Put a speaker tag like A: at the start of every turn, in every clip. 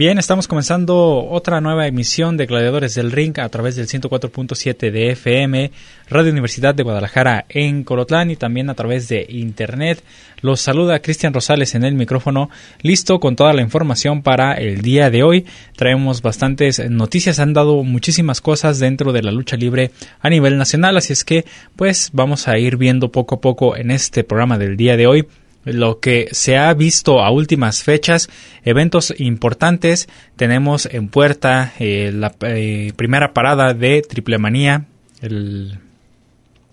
A: Bien, estamos comenzando otra nueva emisión de Gladiadores del Ring a través del 104.7 de FM, Radio Universidad de Guadalajara en Colotlán y también a través de Internet. Los saluda Cristian Rosales en el micrófono, listo con toda la información para el día de hoy. Traemos bastantes noticias, han dado muchísimas cosas dentro de la lucha libre a nivel nacional, así es que pues vamos a ir viendo poco a poco en este programa del día de hoy lo que se ha visto a últimas fechas, eventos importantes. Tenemos en puerta eh, la eh, primera parada de Triple Manía,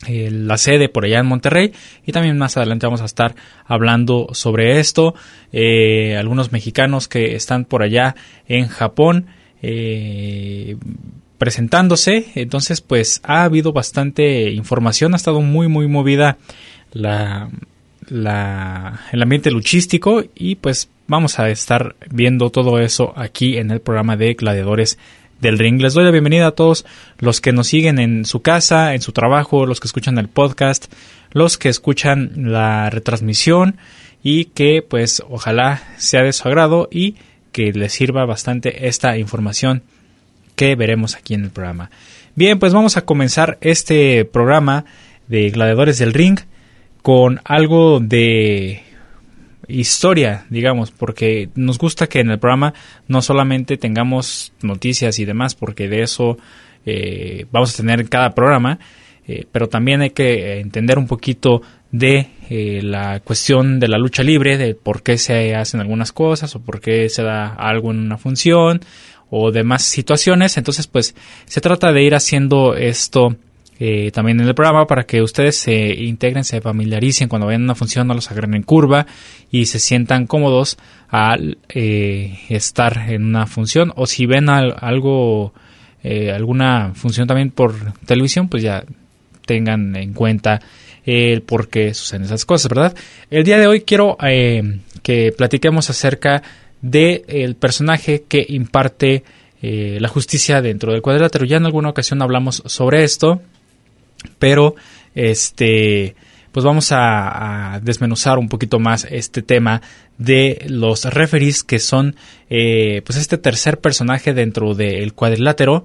A: la sede por allá en Monterrey y también más adelante vamos a estar hablando sobre esto. Eh, algunos mexicanos que están por allá en Japón presentándose. Entonces pues ha habido bastante información, ha estado muy muy movida la el ambiente luchístico y pues vamos a estar viendo todo eso aquí en el programa de Gladiadores del Ring. Les doy la bienvenida a todos los que nos siguen en su casa, en su trabajo, los que escuchan el podcast, los que escuchan la retransmisión y que pues ojalá sea de su agrado y que les sirva bastante esta información que veremos aquí en el programa. Bien, pues vamos a comenzar este programa de Gladiadores del Ring con algo de historia, digamos, porque nos gusta que en el programa no solamente tengamos noticias y demás, porque de eso eh, vamos a tener en cada programa, eh, pero también hay que entender un poquito de eh, la cuestión de la lucha libre, de por qué se hacen algunas cosas o por qué se da algo en una función o demás situaciones. Entonces, pues se trata de ir haciendo esto eh, también en el programa para que ustedes se integren, se familiaricen cuando vayan a una función, no los agarren en curva y se sientan cómodos al eh, estar en una función o si ven algo, eh, alguna función también por televisión, pues ya tengan en cuenta el por qué suceden esas cosas, ¿verdad? El día de hoy quiero que platiquemos acerca del el personaje que imparte la justicia dentro del cuadrilátero. Ya en alguna ocasión hablamos sobre esto pero este pues vamos a, desmenuzar un poquito más este tema de los referees que son eh, pues este tercer personaje dentro del cuadrilátero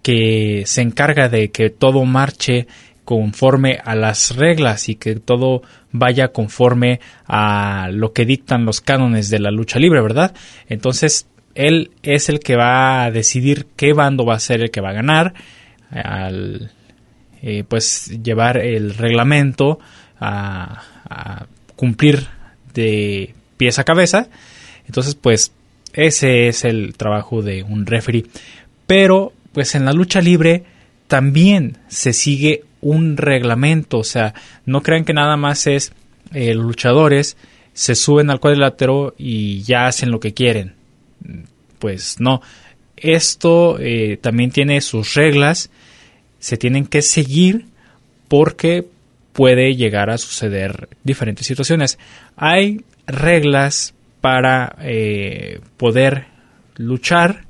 A: que se encarga de que todo marche conforme a las reglas y que todo vaya conforme a lo que dictan los cánones de la lucha libre, ¿verdad? Entonces, él es el que va a decidir qué bando va a ser el que va a ganar al eh, pues llevar el reglamento a, cumplir de pies a cabeza. Entonces, pues ese es el trabajo de un referee. Pero, pues en la lucha libre también se sigue un reglamento. O sea, no crean que nada más es eh, los luchadores se suben al cuadrilátero y ya hacen lo que quieren. Pues no. Esto eh, también tiene sus reglas se tienen que seguir porque puede llegar a suceder diferentes situaciones. Hay reglas para eh, poder luchar,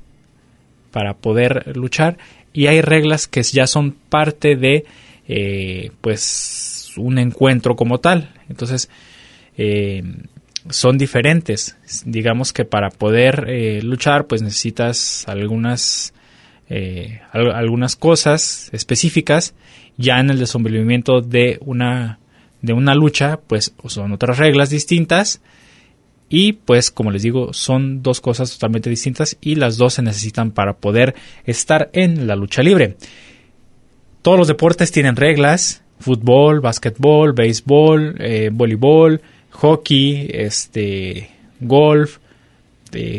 A: para poder luchar, y hay reglas que ya son parte de, eh, pues, un encuentro como tal. Entonces, eh, son diferentes. Digamos que para poder luchar, pues necesitas algunas eh, algunas cosas específicas. Ya en el desenvolvimiento de una, de una lucha, pues son otras reglas distintas. Y pues como les digo, son dos cosas totalmente distintas y las dos se necesitan para poder estar en la lucha libre. Todos los deportes tienen reglas, fútbol, básquetbol, béisbol, eh, voleibol, hockey, este, golf,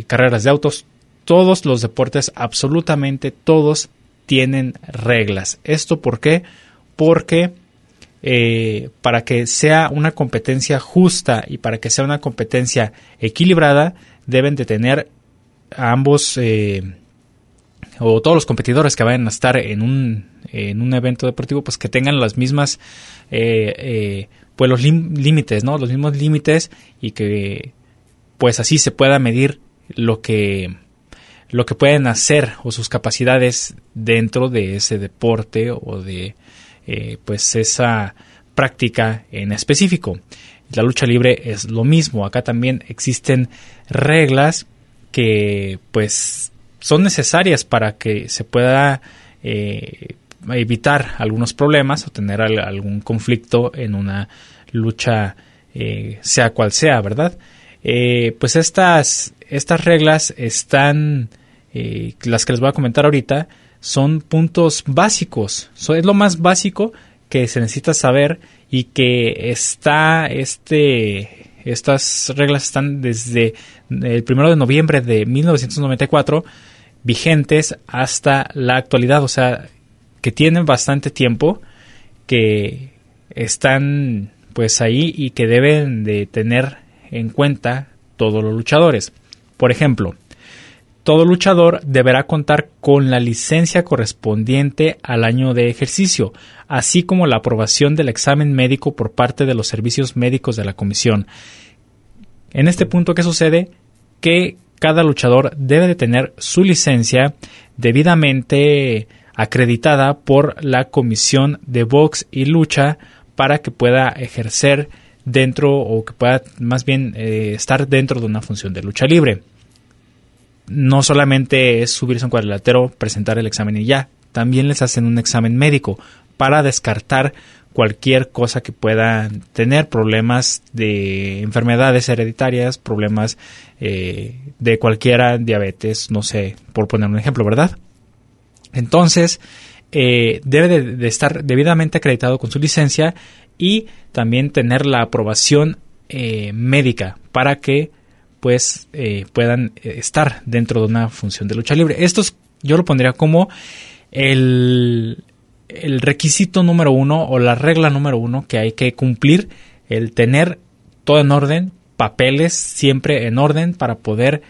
A: carreras de autos, todos los deportes, absolutamente todos, tienen reglas. ¿Esto por qué? porque eh, para que sea una competencia justa y para que sea una competencia equilibrada, deben de tener ambos eh, o todos los competidores que vayan a estar en un, en un evento deportivo, pues que tengan las mismas, eh, pues los límites, ¿no? Los mismos límites y que pues así se pueda medir lo que lo que pueden hacer o sus capacidades dentro de ese deporte o de eh, pues esa práctica en específico. La lucha libre es lo mismo. Acá también existen reglas que pues son necesarias para que se pueda eh, evitar algunos problemas o tener algún conflicto en una lucha eh, sea cual sea, ¿verdad? pues estas, estas reglas están, las que les voy a comentar ahorita, son puntos básicos. es lo más básico que se necesita saber y que está este estas reglas están desde el primero de noviembre de 1994 vigentes hasta la actualidad, o sea, que tienen bastante tiempo, que están pues ahí y que deben de tener en cuenta todos los luchadores. Por ejemplo, todo luchador deberá contar con la licencia correspondiente al año de ejercicio, así como la aprobación del examen médico por parte de los servicios médicos de la comisión. En este punto, ¿qué sucede? Que cada luchador debe de tener su licencia debidamente acreditada por la comisión de box y lucha para que pueda ejercer dentro o que pueda más bien eh, estar dentro de una función de lucha libre no solamente es subirse a un cuadrilátero, presentar el examen y ya, también les hacen un examen médico para descartar cualquier cosa que puedan tener, problemas de enfermedades hereditarias, problemas eh, de cualquiera, diabetes, no sé, por poner un ejemplo, ¿verdad? Entonces, eh, debe de, estar debidamente acreditado con su licencia y también tener la aprobación eh, médica para que pues eh, puedan eh, estar dentro de una función de lucha libre. Esto yo lo pondría como el, el requisito número uno o la regla número uno que hay que cumplir, el tener todo en orden, papeles siempre en orden para poder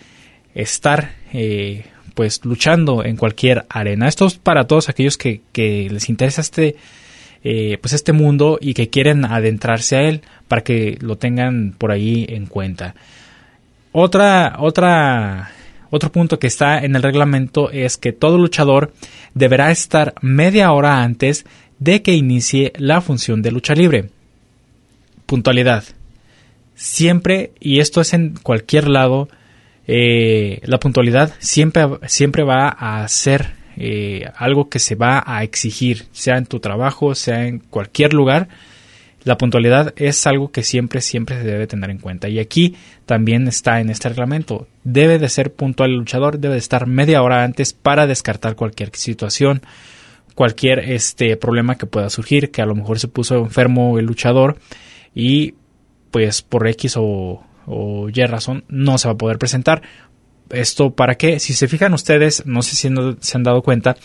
A: estar eh, pues luchando en cualquier arena. Esto es para todos aquellos que, les interesa este pues este mundo y que quieren adentrarse a él para que lo tengan por ahí en cuenta. Otra, otra, otro punto que está en el reglamento es que todo luchador deberá estar media hora antes de que inicie la función de lucha libre. Puntualidad. Siempre, y esto es en cualquier lado, eh, la puntualidad siempre, siempre va a ser eh, algo que se va a exigir, sea en tu trabajo, sea en cualquier lugar la puntualidad es algo que siempre, siempre se debe tener en cuenta. Y aquí también está en este reglamento. Debe de ser puntual el luchador, debe de estar media hora antes para descartar cualquier situación, cualquier este problema que pueda surgir, que a lo mejor se puso enfermo el luchador y pues por X o, Y razón no se va a poder presentar. Esto para qué? Si se fijan ustedes, no sé si se han dado cuenta,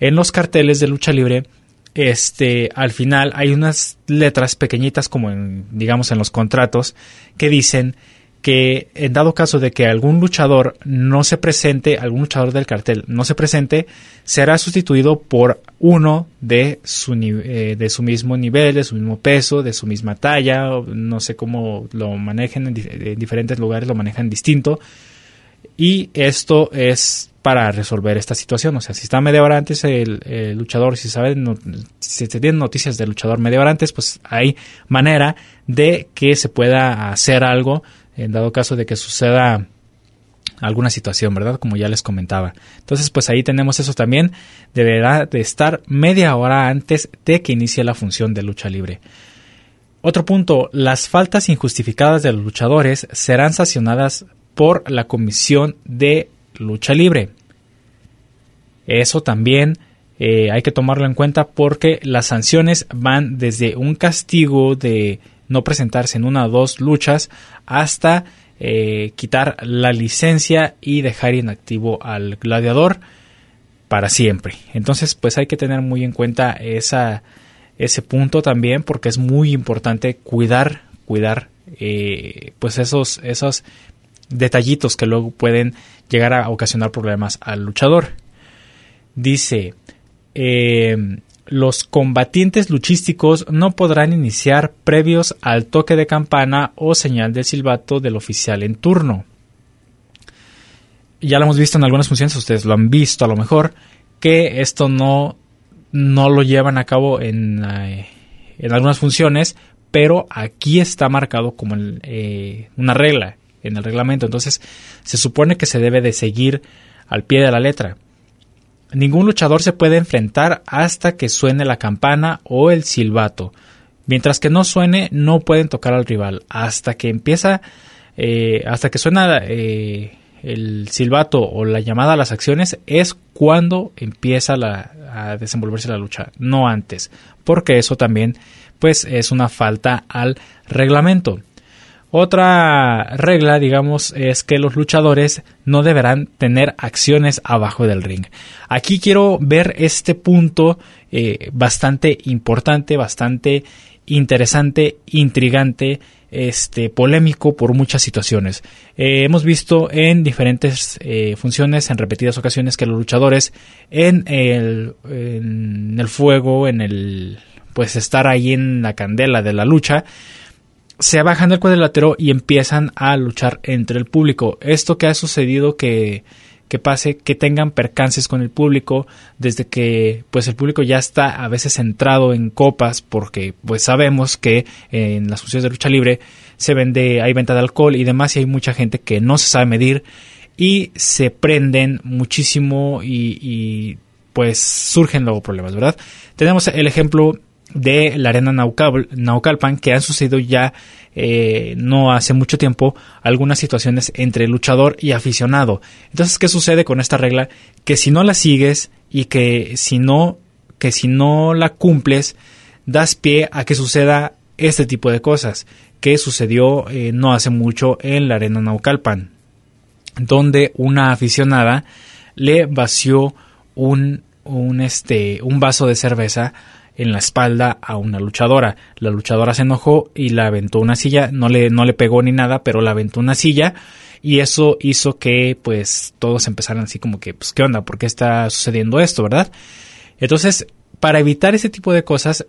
A: en los carteles de lucha libre este, al final hay unas letras pequeñitas como en, digamos, en los contratos que dicen que en dado caso de que algún luchador no se presente, algún luchador del cartel no se presente, será sustituido por uno de su, eh, de su mismo nivel, de su mismo peso, de su misma talla, no sé cómo lo manejen en diferentes lugares, lo manejan distinto. Y esto es para resolver esta situación. O sea, si está media hora antes el, luchador, si saben, si se tienen noticias del luchador media hora antes, pues hay manera de que se pueda hacer algo en dado caso de que suceda alguna situación, ¿verdad? Como ya les comentaba. Entonces, pues ahí tenemos eso también. Deberá de estar media hora antes de que inicie la función de lucha libre. Otro punto, las faltas injustificadas de los luchadores serán sancionadas por la Comisión de lucha libre. Eso también eh, hay que tomarlo en cuenta porque las sanciones van desde un castigo de no presentarse en una o dos luchas hasta eh, quitar la licencia y dejar inactivo al gladiador para siempre. Entonces, pues hay que tener muy en cuenta esa, ese punto también porque es muy importante cuidar, cuidar eh, pues esos, esos detallitos que luego pueden llegar a ocasionar problemas al luchador. Dice, eh, los combatientes luchísticos no podrán iniciar previos al toque de campana o señal de silbato del oficial en turno. Ya lo hemos visto en algunas funciones, ustedes lo han visto a lo mejor, que esto no, no lo llevan a cabo en, eh, en algunas funciones, pero aquí está marcado como eh, una regla en el reglamento. Entonces se supone que se debe de seguir al pie de la letra. Ningún luchador se puede enfrentar hasta que suene la campana o el silbato. Mientras que no suene, no pueden tocar al rival. Hasta que empieza, eh, hasta que suena eh, el silbato o la llamada a las acciones, es cuando empieza a desenvolverse la lucha, no antes. Porque eso también, pues, es una falta al reglamento. Otra regla, digamos, es que los luchadores no deberán tener acciones abajo del ring. Aquí quiero ver este punto eh, bastante importante, bastante interesante, intrigante, este, polémico por muchas situaciones. Eh, hemos visto en diferentes eh, funciones, en repetidas ocasiones, que los luchadores en el, en el fuego, en el, pues estar ahí en la candela de la lucha, se bajan del cuadrilátero y empiezan a luchar entre el público. Esto que ha sucedido que, que pase, que tengan percances con el público, desde que pues el público ya está a veces centrado en copas, porque pues sabemos que en las funciones de lucha libre se vende, hay venta de alcohol y demás, y hay mucha gente que no se sabe medir y se prenden muchísimo y, y pues surgen luego problemas, ¿verdad? Tenemos el ejemplo de la arena Naucalpan que han sucedido ya eh, no hace mucho tiempo algunas situaciones entre luchador y aficionado. Entonces, ¿qué sucede con esta regla? Que si no la sigues y que si no, que si no la cumples, das pie a que suceda este tipo de cosas que sucedió eh, no hace mucho en la arena Naucalpan, donde una aficionada le vació un, un, este, un vaso de cerveza en la espalda a una luchadora. La luchadora se enojó y la aventó una silla, no le, no le pegó ni nada, pero la aventó una silla y eso hizo que pues todos empezaran así como que, pues, ¿qué onda? ¿Por qué está sucediendo esto, verdad? Entonces, para evitar ese tipo de cosas,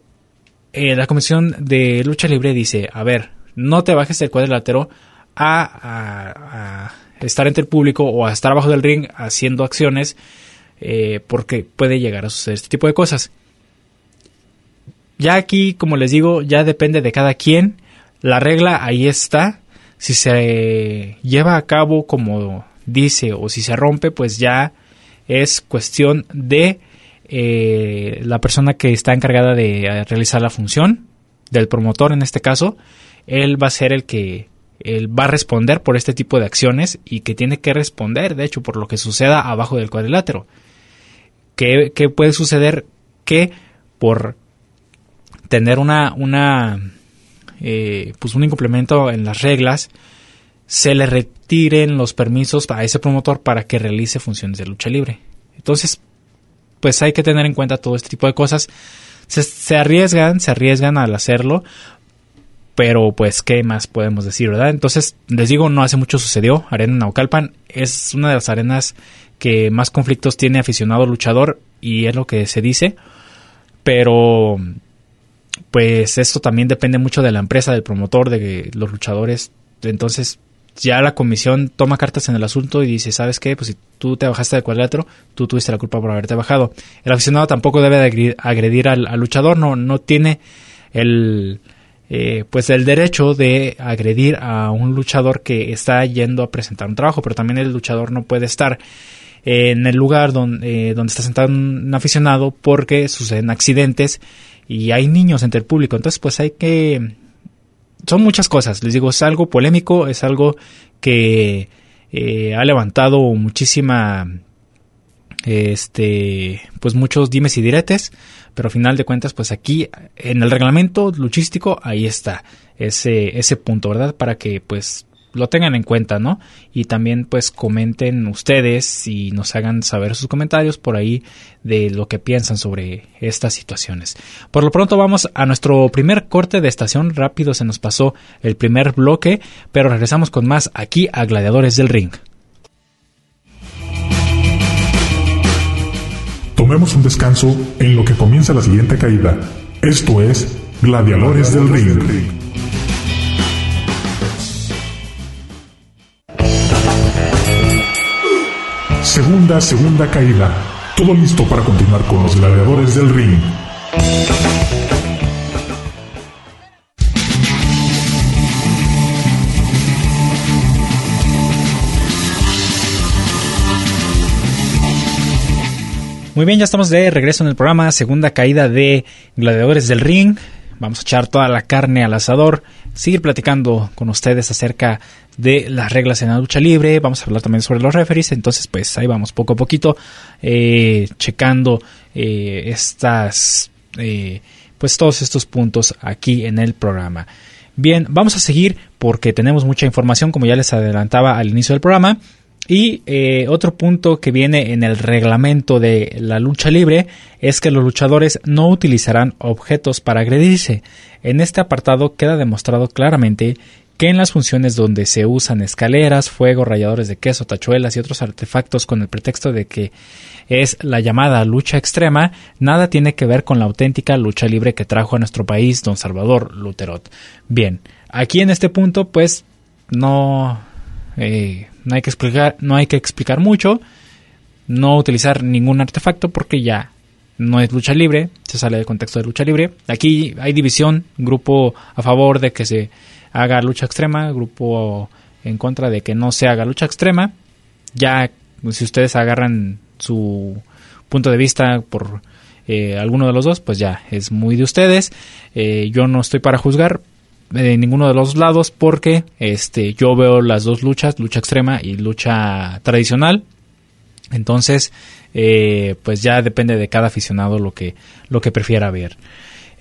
A: eh, la Comisión de Lucha Libre dice, a ver, no te bajes del cuadrilátero a, a, estar entre el público o a estar abajo del ring haciendo acciones eh, porque puede llegar a suceder este tipo de cosas. Ya aquí, como les digo, ya depende de cada quien. La regla ahí está. Si se lleva a cabo como dice o si se rompe, pues ya es cuestión de eh, la persona que está encargada de eh, realizar la función, del promotor en este caso. Él va a ser el que él va a responder por este tipo de acciones y que tiene que responder, de hecho, por lo que suceda abajo del cuadrilátero. ¿Qué, qué puede suceder? Que por tener una, una eh, pues un incomplemento en las reglas, se le retiren los permisos a ese promotor para que realice funciones de lucha libre. Entonces, pues hay que tener en cuenta todo este tipo de cosas. Se, arriesgan, se arriesgan al hacerlo, pero pues qué más podemos decir, ¿verdad? Entonces, les digo, no hace mucho sucedió. Arena Naucalpan es una de las arenas que más conflictos tiene aficionado luchador y es lo que se dice. Pero pues esto también depende mucho de la empresa, del promotor, de los luchadores. Entonces, ya la comisión toma cartas en el asunto y dice, ¿sabes qué? Pues si tú te bajaste del cuadrilátero, tú tuviste la culpa por haberte bajado. El aficionado tampoco debe de agredir al, luchador, no, no tiene el, eh, pues el derecho de agredir a un luchador que está yendo a presentar un trabajo, pero también el luchador no puede estar en el lugar donde, eh, donde está sentado un aficionado porque suceden accidentes y hay niños entre el público. Entonces, pues hay que... Son muchas cosas, les digo, es algo polémico, es algo que eh, ha levantado muchísima, este, pues muchos dimes y diretes, pero al final de cuentas, pues aquí en el reglamento luchístico, ahí está ese, ese punto, ¿verdad? Para que pues lo tengan en cuenta, ¿no? Y también pues comenten ustedes y nos hagan saber sus comentarios por ahí de lo que piensan sobre estas situaciones. Por lo pronto vamos a nuestro primer corte de estación, rápido se nos pasó el primer bloque, pero regresamos con más aquí a Gladiadores del Ring.
B: Tomemos un descanso en lo que comienza la siguiente caída. Esto es Gladiadores del Ring. Segunda, segunda caída. Todo listo para continuar con los gladiadores del ring.
A: Muy bien, ya estamos de regreso en el programa, segunda caída de Gladiadores del Ring. Vamos a echar toda la carne al asador, seguir platicando con ustedes acerca de las reglas en la lucha libre, vamos a hablar también sobre los referees, entonces pues ahí vamos poco a poquito eh, checando eh, estas, eh, pues todos estos puntos aquí en el programa. Bien, vamos a seguir porque tenemos mucha información como ya les adelantaba al inicio del programa. Y otro punto que viene en el reglamento de la lucha libre es que los luchadores no utilizarán objetos para agredirse. En este apartado queda demostrado claramente que en las funciones donde se usan escaleras, fuego, ralladores de queso, tachuelas y otros artefactos con el pretexto de que es la llamada lucha extrema, nada tiene que ver con la auténtica lucha libre que trajo a nuestro país don Salvador Luterot. Bien, aquí en este punto pues no, eh, no, hay que explicar, no hay que explicar mucho, no utilizar ningún artefacto porque ya no es lucha libre, se sale del contexto de lucha libre. Aquí hay división, grupo a favor de que se haga lucha extrema, grupo en contra de que no se haga lucha extrema. Ya si ustedes agarran su punto de vista por eh, alguno de los dos, pues ya es muy de ustedes. Eh, yo no estoy para juzgar de ninguno de los lados porque este yo veo las dos luchas, lucha extrema y lucha tradicional. Entonces, eh, pues ya depende de cada aficionado lo que, lo que prefiera ver.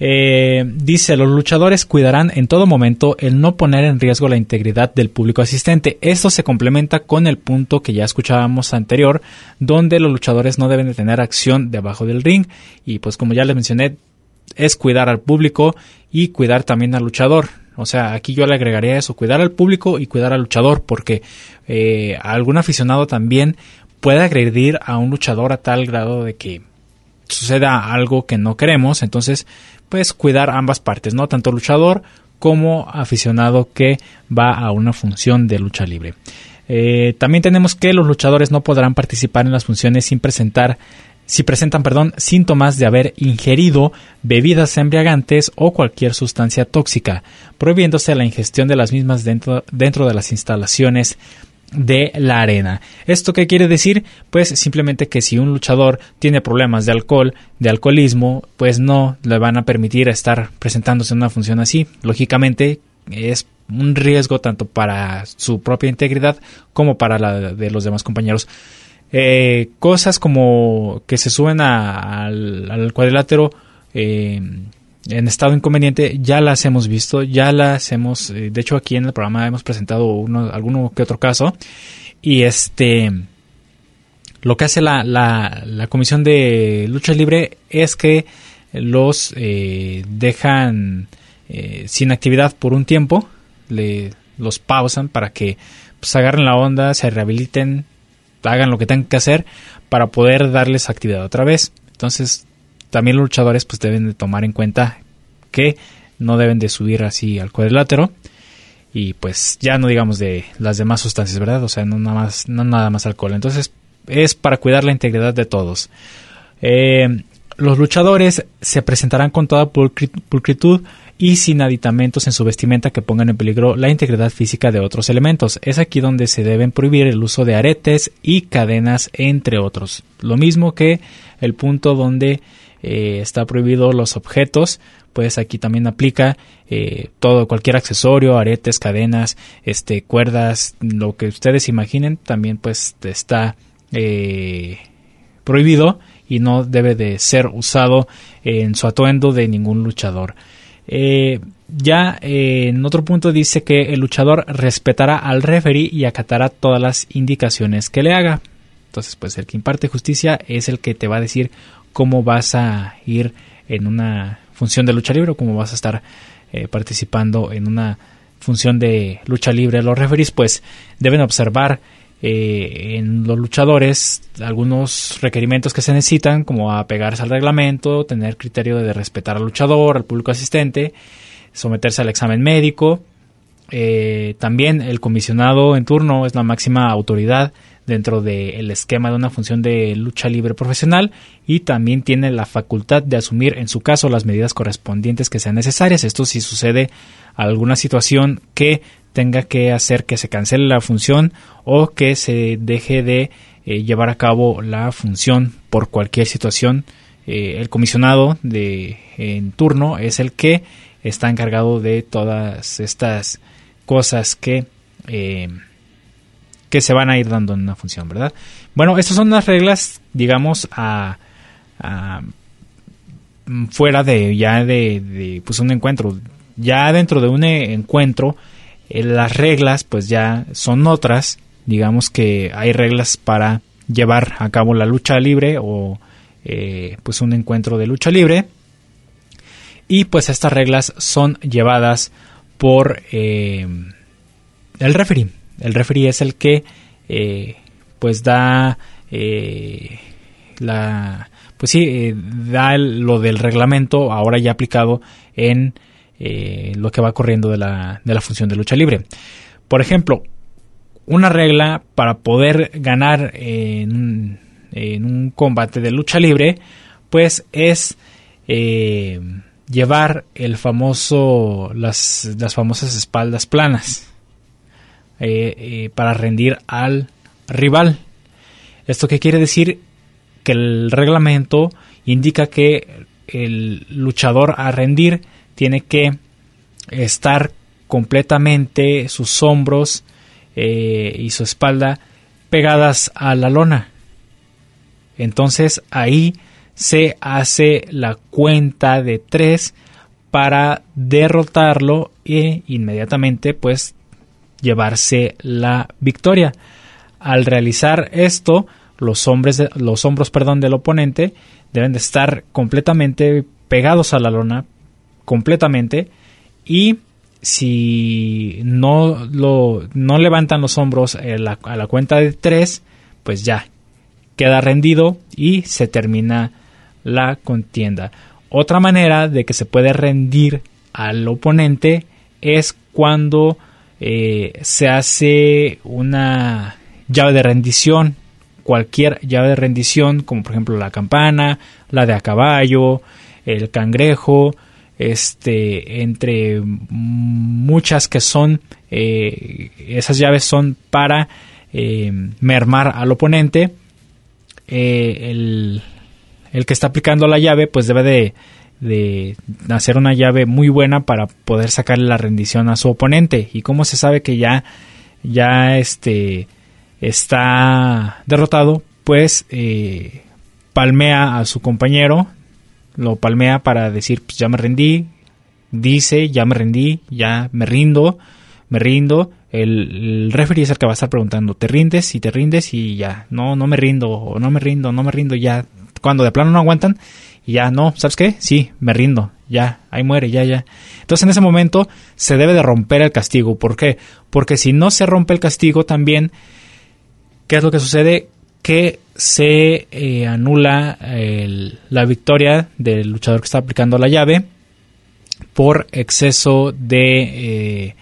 A: Eh, dice, los luchadores cuidarán en todo momento el no poner en riesgo la integridad del público asistente. Esto se complementa con el punto que ya escuchábamos anterior, donde los luchadores no deben de tener acción debajo del ring. Y pues como ya les mencioné, es cuidar al público y cuidar también al luchador. O sea, aquí yo le agregaría eso, cuidar al público y cuidar al luchador, porque eh, algún aficionado también puede agredir a un luchador a tal grado de que suceda algo que no queremos. Entonces, pues cuidar ambas partes, ¿no? Tanto luchador como aficionado que va a una función de lucha libre. Eh, también tenemos que los luchadores no podrán participar en las funciones sin presentar si presentan perdón, síntomas de haber ingerido bebidas embriagantes o cualquier sustancia tóxica, prohibiéndose la ingestión de las mismas dentro, dentro de las instalaciones de la arena. ¿Esto qué quiere decir? Pues simplemente que si un luchador tiene problemas de alcohol, de alcoholismo, pues no le van a permitir estar presentándose en una función así. Lógicamente es un riesgo tanto para su propia integridad como para la de los demás compañeros. Eh, cosas como que se suben al, cuadrilátero eh, en estado inconveniente ya las hemos visto, ya las hemos, eh, de hecho aquí en el programa hemos presentado uno, alguno que otro caso. Y este lo que hace la, la, comisión de lucha libre es que los eh, dejan sin actividad por un tiempo, le, los pausan para que pues, agarren la onda, se rehabiliten, hagan lo que tengan que hacer para poder darles actividad otra vez. Entonces también los luchadores pues deben de tomar en cuenta que no deben de subir así al cuadrilátero y pues ya no digamos de las demás sustancias, ¿verdad? O sea, no nada más, no nada más alcohol. Entonces es para cuidar la integridad de todos. Eh, los luchadores se presentarán con toda pulcritud y sin aditamentos en su vestimenta que pongan en peligro la integridad física de otros elementos. Es aquí donde se deben prohibir el uso de aretes y cadenas, entre otros. Lo mismo que el punto donde eh, está prohibido los objetos, pues aquí también aplica eh, todo, cualquier accesorio, aretes, cadenas, este, cuerdas, lo que ustedes imaginen, también pues está eh, prohibido y no debe de ser usado en su atuendo de ningún luchador. Eh, ya eh, en otro punto dice que el luchador respetará al referee y acatará todas las indicaciones que le haga. Entonces, pues el que imparte justicia es el que te va a decir cómo vas a ir en una función de lucha libre o cómo vas a estar eh, participando en una función de lucha libre. Los referees pues deben observar eh, en los luchadores algunos requerimientos que se necesitan, como apegarse al reglamento, tener criterio de respetar al luchador, al público asistente, someterse al examen médico. Eh, también el comisionado en turno es la máxima autoridad dentro del esquema de una función de lucha libre profesional y también tiene la facultad de asumir en su caso las medidas correspondientes que sean necesarias. Esto si sucede alguna situación que tenga que hacer que se cancele la función o que se deje de eh, llevar a cabo la función por cualquier situación. Eh, el comisionado de en turno es el que está encargado de todas estas cosas que eh, que se van a ir dando en una función, ¿verdad? Bueno, estas son las reglas, digamos, a, fuera de ya de, pues un encuentro. Ya dentro de un encuentro, las reglas pues ya son otras. Digamos que hay reglas para llevar a cabo la lucha libre o eh, pues un encuentro de lucha libre. Y pues estas reglas son llevadas por eh, el referee el referee es el que eh, pues da eh, la pues sí eh, da lo del reglamento ahora ya aplicado en lo que va corriendo de la, de la función de lucha libre por ejemplo una regla para poder ganar en, un combate de lucha libre pues es llevar el famoso las, las famosas espaldas planas eh, eh, para rendir al rival. ¿Esto qué quiere decir? Que el reglamento indica que el luchador a rendir tiene que estar completamente sus hombros eh, y su espalda pegadas a la lona. Entonces ahí se hace la cuenta de tres para derrotarlo e inmediatamente pues llevarse la victoria. Al realizar esto, los, hombres los hombros perdón, del oponente deben de estar completamente pegados a la lona, completamente, y si no, lo, no levantan los hombros a la, a la cuenta de tres, pues ya, queda rendido y se termina la contienda. Otra manera de que se puede rendir al oponente es cuando eh, se hace una llave de rendición, cualquier llave de rendición, como por ejemplo la campana, la de a caballo, el cangrejo, este, entre muchas que son, eh, esas llaves son para eh, mermar al oponente. el, el, que está aplicando la llave, pues debe de de hacer una llave muy buena para poder sacarle la rendición a su oponente. ¿Y cómo se sabe que ya, ya este, está derrotado? Pues eh, palmea a su compañero, lo palmea para decir, pues ya me rendí, dice, ya me rendí, ya me rindo, me rindo. El, el referee es el que va a estar preguntando, ¿te rindes? Y te rindes y ya, no, no me rindo, o no me rindo, no me rindo, ya. Cuando de plano no aguantan, y ya no, ¿sabes qué? Sí, me rindo, ya, ahí muere, ya, ya. Entonces en ese momento se debe de romper el castigo. ¿Por qué? Porque si no se rompe el castigo también, ¿qué es lo que sucede? Que se eh, anula la victoria del luchador que está aplicando la llave por exceso de, eh,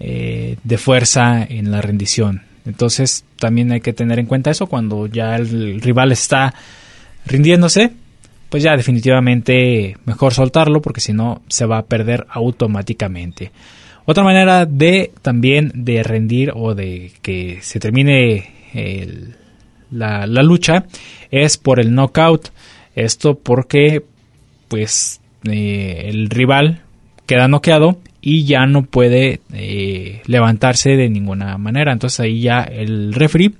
A: eh, de fuerza en la rendición. Entonces también hay que tener en cuenta eso cuando ya el rival está rindiéndose, pues ya definitivamente mejor soltarlo porque si no se va a perder automáticamente. Otra manera de también de rendir o de que se termine la, lucha es por el knockout. Esto porque pues eh, el rival queda noqueado y ya no puede eh, levantarse de ninguna manera. Entonces ahí ya el referee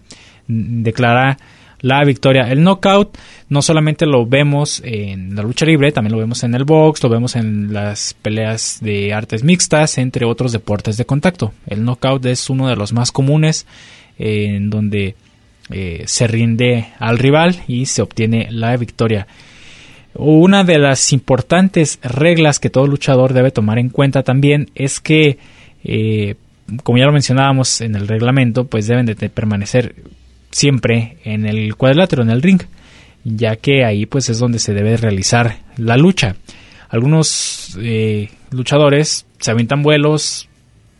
A: declara la victoria. El knockout no solamente lo vemos en la lucha libre, también lo vemos en el box, lo vemos en las peleas de artes mixtas, entre otros deportes de contacto. El knockout es uno de los más comunes en donde eh, se rinde al rival y se obtiene la victoria. Una de las importantes reglas que todo luchador debe tomar en cuenta también es que, eh, como ya lo mencionábamos en el reglamento, pues deben de permanecer siempre en el cuadrilátero, en el ring, ya que ahí pues es donde se debe realizar la lucha. Algunos eh, luchadores se avientan vuelos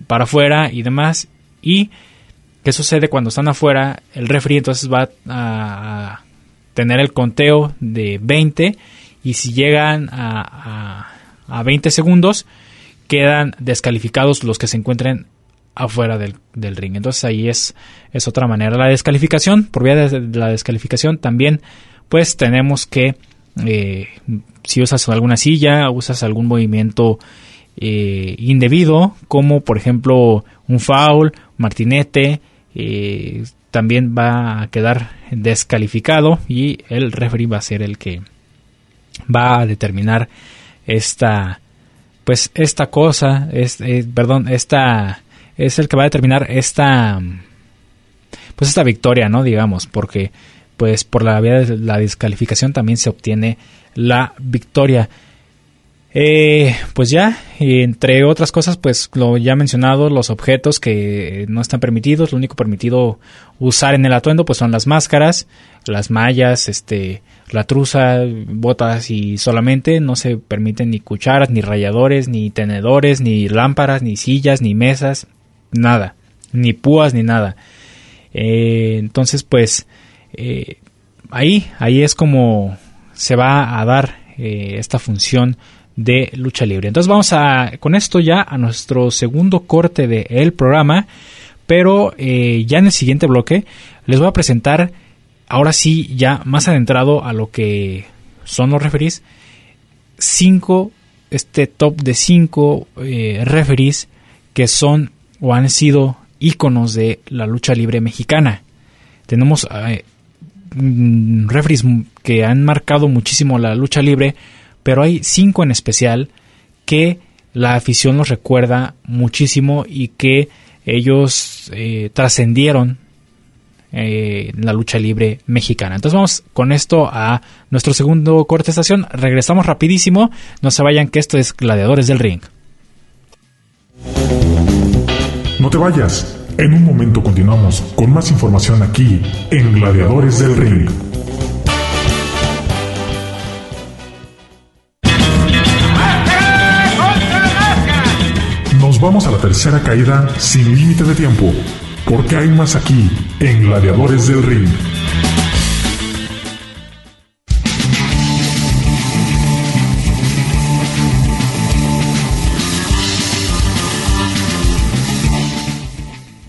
A: para afuera y demás y ¿qué sucede cuando están afuera? El referee entonces va a tener el conteo de 20 y si llegan a, a, 20 segundos quedan descalificados los que se encuentren afuera del, ring. Entonces ahí es, es otra manera. La descalificación, por vía de la descalificación, también pues tenemos que, eh, si usas alguna silla, usas algún movimiento eh, indebido, como por ejemplo un foul, martinete, eh, también va a quedar descalificado y el referee va a ser el que va a determinar esta pues esta cosa es, eh, perdón esta es el que va a determinar esta pues esta victoria no digamos porque pues por la vía de la descalificación también se obtiene la victoria eh, pues ya, entre otras cosas, pues lo ya mencionado, los objetos que no están permitidos, lo único permitido usar en el atuendo pues son las máscaras, las mallas, este, la truza, botas y solamente no se permiten ni cucharas, ni ralladores, ni tenedores, ni lámparas, ni sillas, ni mesas, nada, ni púas, ni nada. Eh, entonces pues eh, ahí, ahí es como se va a dar esta función de lucha libre. Entonces vamos a con esto ya a nuestro segundo corte del el programa, pero eh, ya en el siguiente bloque les voy a presentar, ahora sí ya más adentrado a lo que son los referees, cinco, este top de cinco eh, referees que son o han sido íconos de la lucha libre mexicana. Tenemos eh, mm, referees que han marcado muchísimo la lucha libre, pero hay cinco en especial que la afición los recuerda muchísimo y que ellos eh, trascendieron eh, la lucha libre mexicana. Entonces vamos con esto a nuestro segundo corte estación. Regresamos rapidísimo. No se vayan que esto es Gladiadores del Ring.
B: No te vayas. En un momento continuamos con más información aquí en Gladiadores del Ring. Vamos a la tercera caída sin límite de tiempo, porque hay más aquí en Gladiadores del Ring.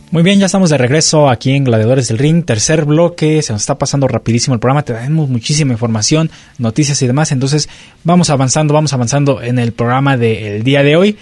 A: Muy bien, ya estamos de regreso aquí en Gladiadores del Ring, tercer bloque, se nos está pasando rapidísimo el programa, tenemos muchísima información, noticias y demás, entonces vamos avanzando, vamos avanzando en el programa del día de hoy.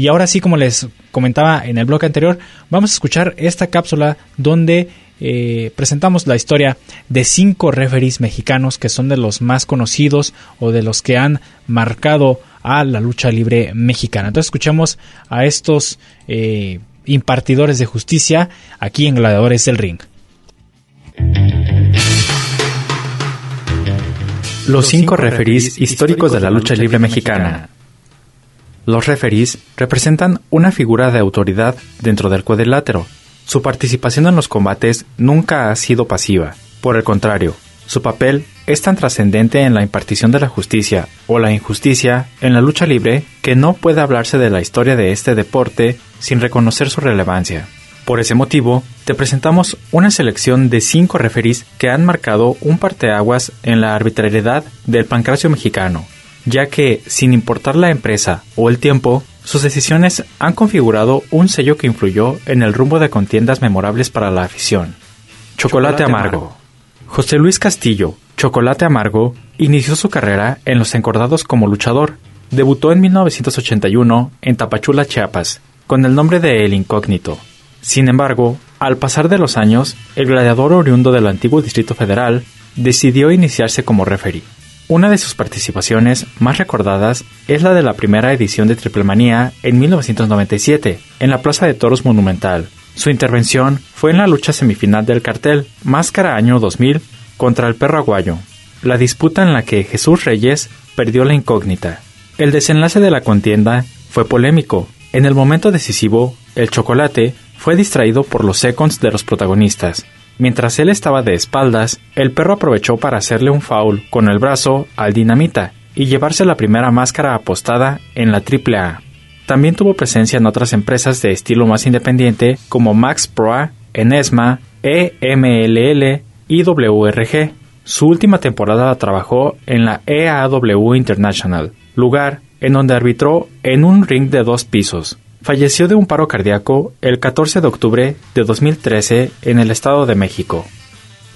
A: Y ahora sí, como les comentaba en el bloque anterior, vamos a escuchar esta cápsula donde eh, presentamos la historia de cinco referees mexicanos que son de los más conocidos o de los que han marcado a la lucha libre mexicana. Entonces escuchemos a estos eh, impartidores de justicia aquí en Gladiadores del Ring.
C: Los cinco referees históricos de la lucha libre mexicana. Los referees representan una figura de autoridad dentro del cuadrilátero. Su participación en los combates nunca ha sido pasiva. Por el contrario, su papel es tan trascendente en la impartición de la justicia o la injusticia en la lucha libre que no puede hablarse de la historia de este deporte sin reconocer su relevancia. Por ese motivo, te presentamos una selección de cinco referees que han marcado un parteaguas en la arbitrariedad del pancracio mexicano ya que, sin importar la empresa o el tiempo, sus decisiones han configurado un sello que influyó en el rumbo de contiendas memorables para la afición. Chocolate, amargo. José Luis Castillo, Chocolate Amargo, inició su carrera en los encordados como luchador. Debutó en 1981 en Tapachula, Chiapas, con el nombre de El Incógnito. Sin embargo, al pasar de los años, el gladiador oriundo del antiguo Distrito Federal decidió iniciarse como referee. Una de sus participaciones más recordadas es la de la primera edición de Triple Manía en 1997, en la Plaza de Toros Monumental. Su intervención fue en la lucha semifinal del cartel Máscara Año 2000 contra el perro aguayo, la disputa en la que Jesús Reyes perdió la incógnita. El desenlace de la contienda fue polémico. En el momento decisivo, el chocolate fue distraído por los seconds de los protagonistas, Mientras él estaba de espaldas, el perro aprovechó para hacerle un foul con el brazo al dinamita y llevarse la primera máscara apostada en la AAA. También tuvo presencia en otras empresas de estilo más independiente como Max Pro, Enesma, EMLL y WRG. Su última temporada trabajó en la EAW International, lugar en donde arbitró en un ring de dos pisos. Falleció de un paro cardíaco el 14 de octubre de 2013 en el Estado de México.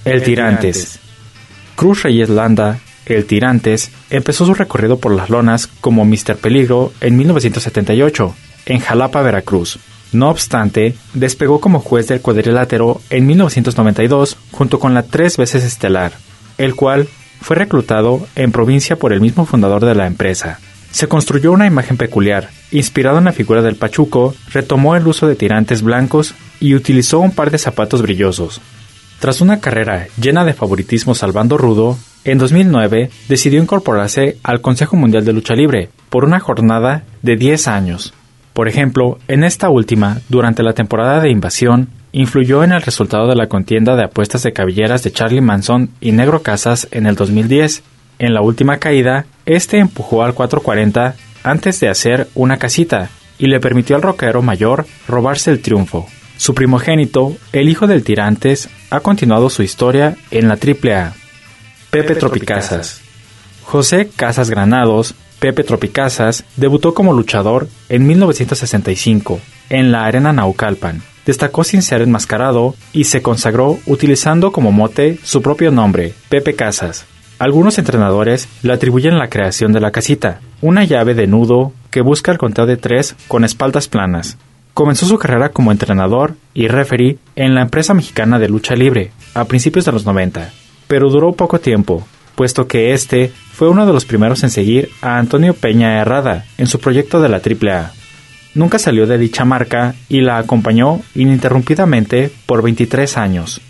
C: El Tirantes. Cruz Reyes Landa, el Tirantes, empezó su recorrido por las lonas como Mr. Peligro en 1978, en Jalapa, Veracruz. No obstante, despegó como juez del cuadrilátero en 1992 junto con la tres veces estelar, el cual fue reclutado en provincia por el mismo fundador de la empresa. Se construyó una imagen peculiar, inspirado en la figura del Pachuco, retomó el uso de tirantes blancos y utilizó un par de zapatos brillosos. Tras una carrera llena de favoritismo salvando rudo, en 2009 decidió incorporarse al Consejo Mundial de Lucha Libre por una jornada de 10 años. Por ejemplo, en esta última, durante la temporada de invasión, influyó en el resultado de la contienda de apuestas de cabelleras de Charlie Manson y Negro Casas en el 2010, en la última caída, este empujó al 440 antes de hacer una casita y le permitió al rockero mayor robarse el triunfo. Su primogénito, el hijo del Tirantes, ha continuado su historia en la AAA. Pepe Tropicazas. José Casas Granados, Pepe Tropicazas, debutó como luchador en 1965 en la Arena Naucalpan. Destacó sin ser enmascarado y se consagró utilizando como mote su propio nombre, Pepe Casas. Algunos entrenadores le atribuyen la creación de la casita, una llave de nudo que busca el conteo de tres con espaldas planas. Comenzó su carrera como entrenador y referee en la empresa mexicana de lucha libre a principios de los 90, pero duró poco tiempo, puesto que este fue uno de los primeros en seguir a Antonio Peña Herrada en su proyecto de la AAA. Nunca salió de dicha marca y la acompañó ininterrumpidamente por 23 años.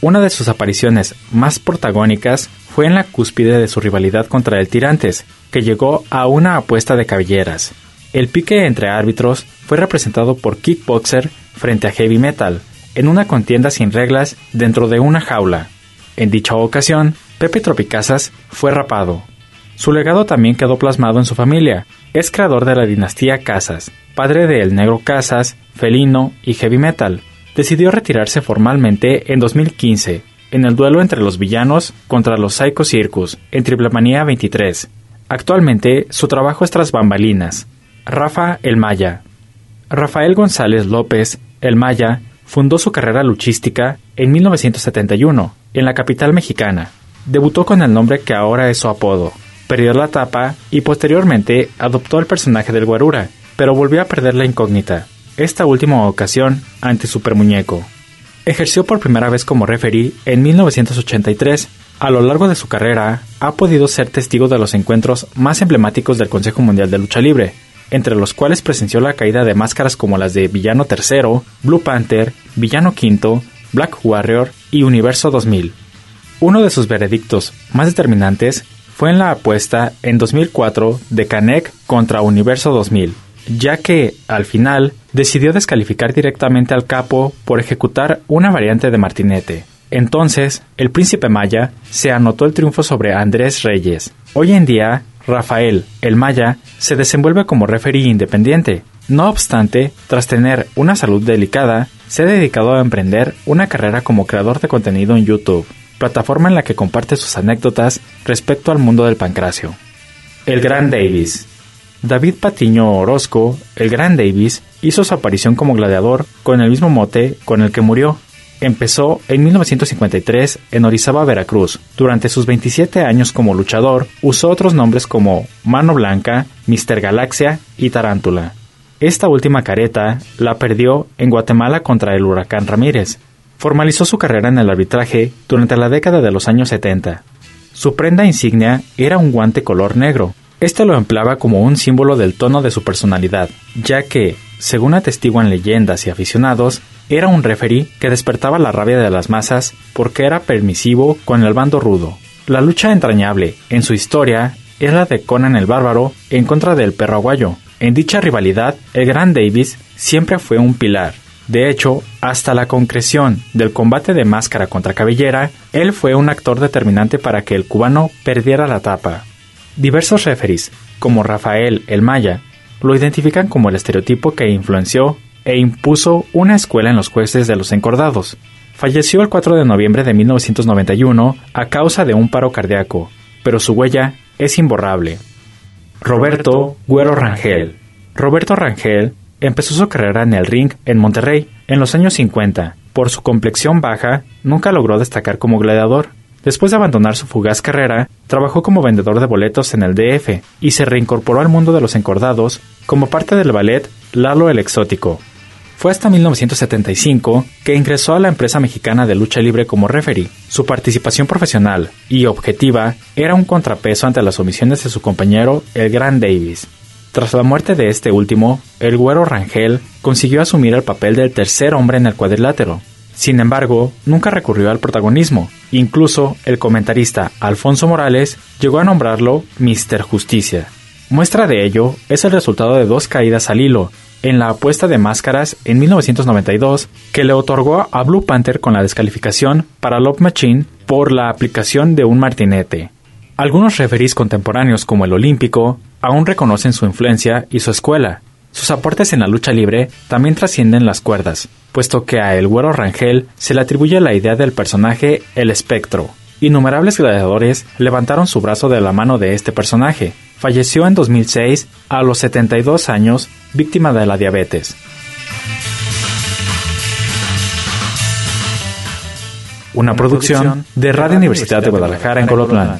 C: Una de sus apariciones más protagónicas fue en la cúspide de su rivalidad contra el Tirantes, que llegó a una apuesta de cabelleras. El pique entre árbitros fue representado por Kickboxer frente a Heavy Metal, en una contienda sin reglas dentro de una jaula. En dicha ocasión, Pepe Tropicazas fue rapado. Su legado también quedó plasmado en su familia. Es creador de la dinastía Casas, padre de El Negro Casas, Felino y Heavy Metal, decidió retirarse formalmente en 2015 en el duelo entre los villanos contra los Psycho Circus en Triplemanía 23. Actualmente su trabajo es tras bambalinas. Rafa El Maya. Rafael González López, El Maya, fundó su carrera luchística en 1971 en la capital mexicana. Debutó con el nombre que ahora es su apodo. Perdió la tapa y posteriormente adoptó el personaje del Guarura, pero volvió a perder la incógnita esta última ocasión ante Super Muñeco. Ejerció por primera vez como referee en 1983. A lo largo de su carrera, ha podido ser testigo de los encuentros más emblemáticos del Consejo Mundial de Lucha Libre, entre los cuales presenció la caída de máscaras como las de Villano III, Blue Panther, Villano V, Black Warrior y Universo 2000. Uno de sus veredictos más determinantes fue en la apuesta en 2004 de Canek contra Universo 2000 ya que, al final, decidió descalificar directamente al capo por ejecutar una variante de martinete. Entonces, el príncipe Maya se anotó el triunfo sobre Andrés Reyes. Hoy en día, Rafael, el Maya, se desenvuelve como referee independiente. No obstante, tras tener una salud delicada, se ha dedicado a emprender una carrera como creador de contenido en YouTube, plataforma en la que comparte sus anécdotas respecto al mundo del pancracio. El Gran Davis David Patiño Orozco, el Gran Davis, hizo su aparición como gladiador con el mismo mote con el que murió. Empezó en 1953 en Orizaba, Veracruz. Durante sus 27 años como luchador, usó otros nombres como Mano Blanca, Mister Galaxia y Tarántula. Esta última careta la perdió en Guatemala contra el huracán Ramírez. Formalizó su carrera en el arbitraje durante la década de los años 70. Su prenda insignia era un guante color negro. Este lo empleaba como un símbolo del tono de su personalidad, ya que, según atestiguan leyendas y aficionados, era un referee que despertaba la rabia de las masas porque era permisivo con el bando rudo. La lucha entrañable, en su historia, es la de Conan el Bárbaro en contra del perro aguayo. En dicha rivalidad, el Gran Davis siempre fue un pilar. De hecho, hasta la concreción del combate de máscara contra cabellera, él fue un actor determinante para que el cubano perdiera la tapa. Diversos referees, como Rafael el Maya, lo identifican como el estereotipo que influenció e impuso una escuela en los jueces de los encordados. Falleció el 4 de noviembre de 1991 a causa de un paro cardíaco, pero su huella es imborrable. Roberto Güero Rangel. Roberto Rangel empezó su carrera en el ring en Monterrey en los años 50. Por su complexión baja, nunca logró destacar como gladiador. Después de abandonar su fugaz carrera, trabajó como vendedor de boletos en el DF y se reincorporó al mundo de los encordados como parte del ballet Lalo el Exótico. Fue hasta 1975 que ingresó a la empresa mexicana de lucha libre como referee. Su participación profesional y objetiva era un contrapeso ante las omisiones de su compañero, el Gran Davis. Tras la muerte de este último, el güero Rangel consiguió asumir el papel del tercer hombre en el cuadrilátero. Sin embargo, nunca recurrió al protagonismo. Incluso el comentarista Alfonso Morales llegó a nombrarlo Mr. Justicia. Muestra de ello es el resultado de dos caídas al hilo, en la apuesta de máscaras en 1992 que le otorgó a Blue Panther con la descalificación para Love Machine por la aplicación de un martinete. Algunos referís contemporáneos como el Olímpico aún reconocen su influencia y su escuela. Sus aportes en la lucha libre también trascienden las cuerdas, puesto que a El Güero Rangel se le atribuye la idea del personaje El Espectro. Innumerables gladiadores levantaron su brazo de la mano de este personaje, Falleció en 2006 a los 72 años, víctima de la diabetes. Una producción de Radio Universidad de Guadalajara en Colotlán.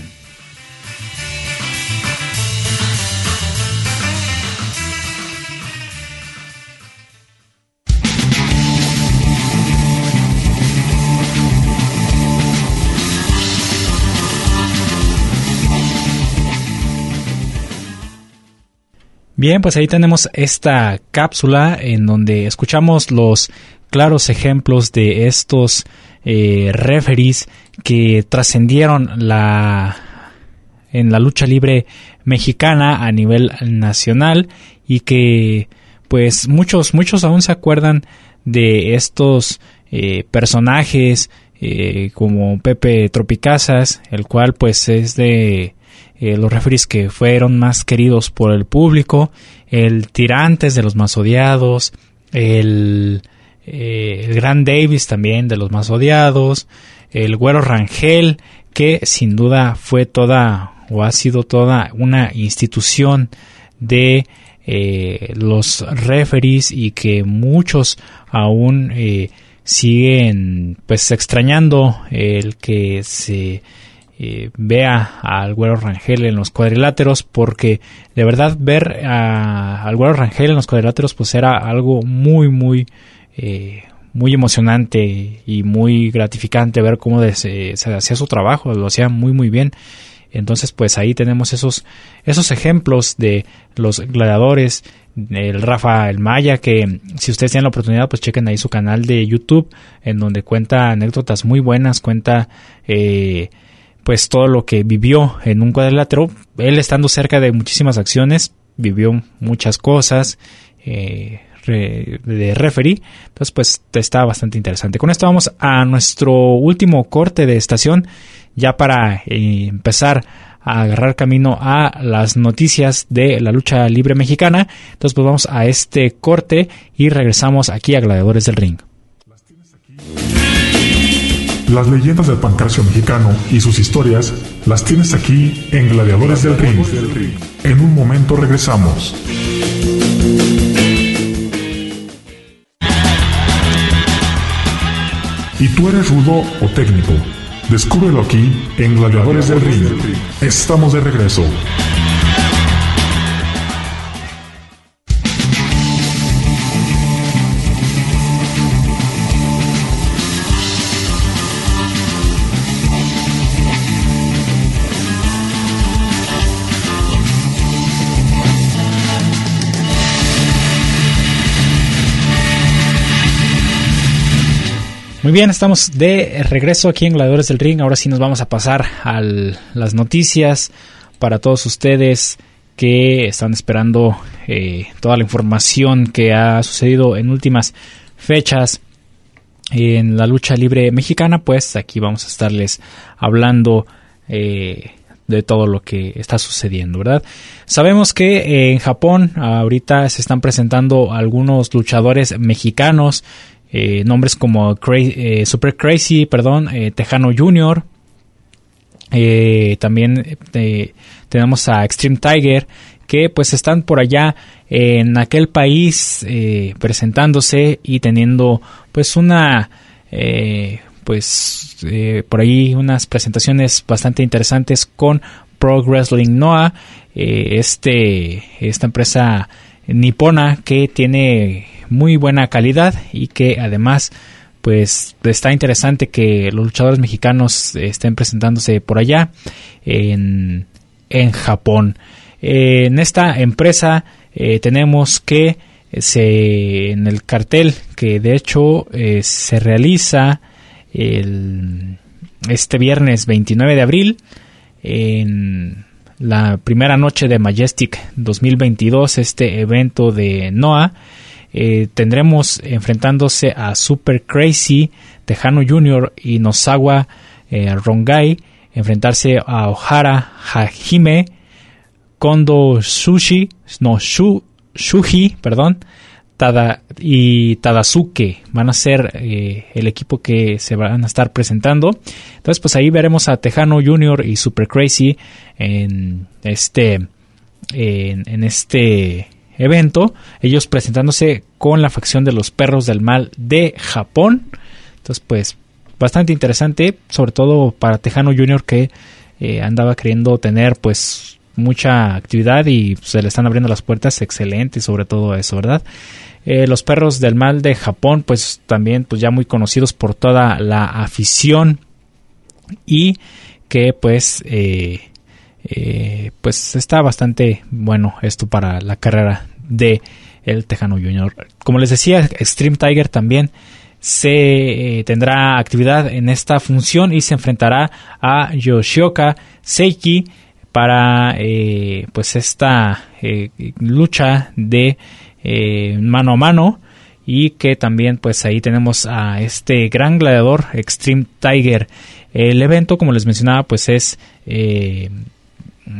A: Bien, pues ahí tenemos esta cápsula en donde escuchamos los claros ejemplos de estos eh, que trascendieron la en la lucha libre mexicana a nivel nacional y que pues muchos muchos aún se acuerdan de estos eh, personajes eh, como Pepe Tropicazas el cual pues es de eh, los referees que fueron más queridos por el público, el Tirantes de los más odiados, el, eh, el Gran Davis también de los más odiados, el Güero Rangel, que sin duda fue toda o ha sido toda una institución de eh, los referees y que muchos aún siguen pues extrañando el que se eh, vea al Güero Rangel en los cuadriláteros porque de verdad ver al Güero Rangel en los cuadriláteros pues era algo muy muy eh, muy emocionante y muy gratificante ver cómo se, hacía su trabajo, lo hacía muy muy bien. Entonces pues ahí tenemos esos, esos ejemplos de los gladiadores, el Rafa el Maya, que si ustedes tienen la oportunidad, pues chequen ahí su canal de YouTube, en donde cuenta anécdotas muy buenas, cuenta eh, pues todo lo que vivió en un cuadrilátero, él estando cerca de muchísimas acciones, vivió muchas cosas eh, de referee, entonces pues está bastante interesante. Con esto vamos a nuestro último corte de estación, ya para eh, empezar a agarrar camino a las noticias de la lucha libre mexicana. Entonces pues vamos a este corte y regresamos aquí a Gladiadores del Ring.
B: Leyendas del pancracio mexicano y sus historias las tienes aquí en Gladiadores del Ring. En un momento regresamos. ¿Y tú eres rudo o técnico? Descúbrelo aquí en Gladiadores del Ring. Estamos de regreso.
A: Muy bien, estamos de regreso aquí en Gladiadores del Ring. Ahora sí nos vamos a pasar a las noticias para todos ustedes que están esperando eh, toda la información que ha sucedido en últimas fechas en la lucha libre mexicana. Pues aquí vamos a estarles hablando eh, de todo lo que está sucediendo, ¿verdad? Sabemos que en Japón ahorita se están presentando algunos luchadores mexicanos eh, nombres como eh, Super Crazy, perdón, eh, Tejano Jr. también tenemos a Extreme Tiger que pues están por allá en aquel país presentándose y teniendo pues una pues por ahí unas presentaciones bastante interesantes con Pro Wrestling Noah este esta empresa nipona que tiene muy buena calidad y que además pues está interesante que los luchadores mexicanos estén presentándose por allá en, en Japón. en esta empresa eh, tenemos que se, en el cartel que de hecho eh, se realiza el, este viernes 29 de abril en la primera noche de Majestic 2022, este evento de NOAH eh, tendremos enfrentándose a Super Crazy, Tejano Jr. y Nosawa eh, Rongai, enfrentarse a Ohara Hajime, Kondo Sushi, no, Shu, Shuji, perdón, Tada, y Tadasuke van a ser eh, el equipo que se van a estar presentando. Entonces, pues ahí veremos a Tejano Jr. y Super Crazy en este en este evento, ellos presentándose con la facción de los perros del mal de Japón. Entonces, pues, bastante interesante, sobre todo para Tejano Jr. que eh, andaba queriendo tener, pues, mucha actividad y se le están abriendo las puertas, excelente, sobre todo eso, ¿verdad? Eh, los perros del mal de Japón, pues, también, pues, ya muy conocidos por toda la afición y que, pues, eh, pues está bastante bueno esto para la carrera de el Tejano Junior. Como les decía, Extreme Tiger también se eh, tendrá actividad en esta función y se enfrentará a Yoshioka Seiki para eh, pues esta lucha de mano a mano y que también pues ahí tenemos a este gran gladiador Extreme Tiger el evento como les mencionaba pues es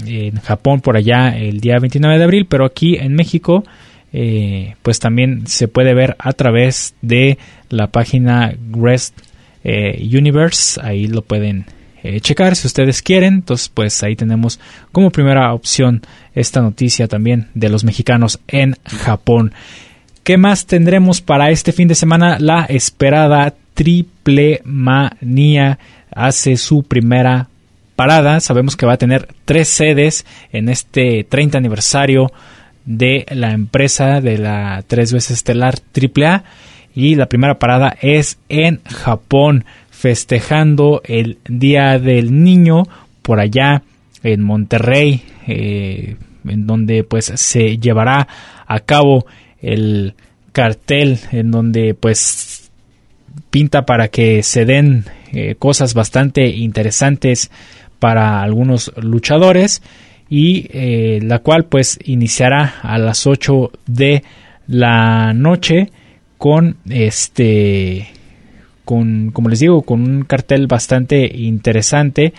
A: en Japón por allá el día 29 de abril, pero aquí en México eh, pues también se puede ver a través de la página Rest eh, Universe, ahí lo pueden eh, checar si ustedes quieren, entonces pues ahí tenemos como primera opción esta noticia también de los mexicanos en Japón. ¿Qué más tendremos para este fin de semana? La esperada Triple Manía hace su primera parada. Sabemos que va a tener tres sedes en este 30 aniversario de la empresa de la tres veces estelar AAA. Y la primera parada es en Japón, festejando el Día del Niño por allá en Monterrey, eh, en donde pues se llevará a cabo el cartel en donde pues pinta para que se den eh, cosas bastante interesantes para algunos luchadores y eh, la cual pues iniciará a las 8 de la noche con este con como les digo con un cartel bastante interesante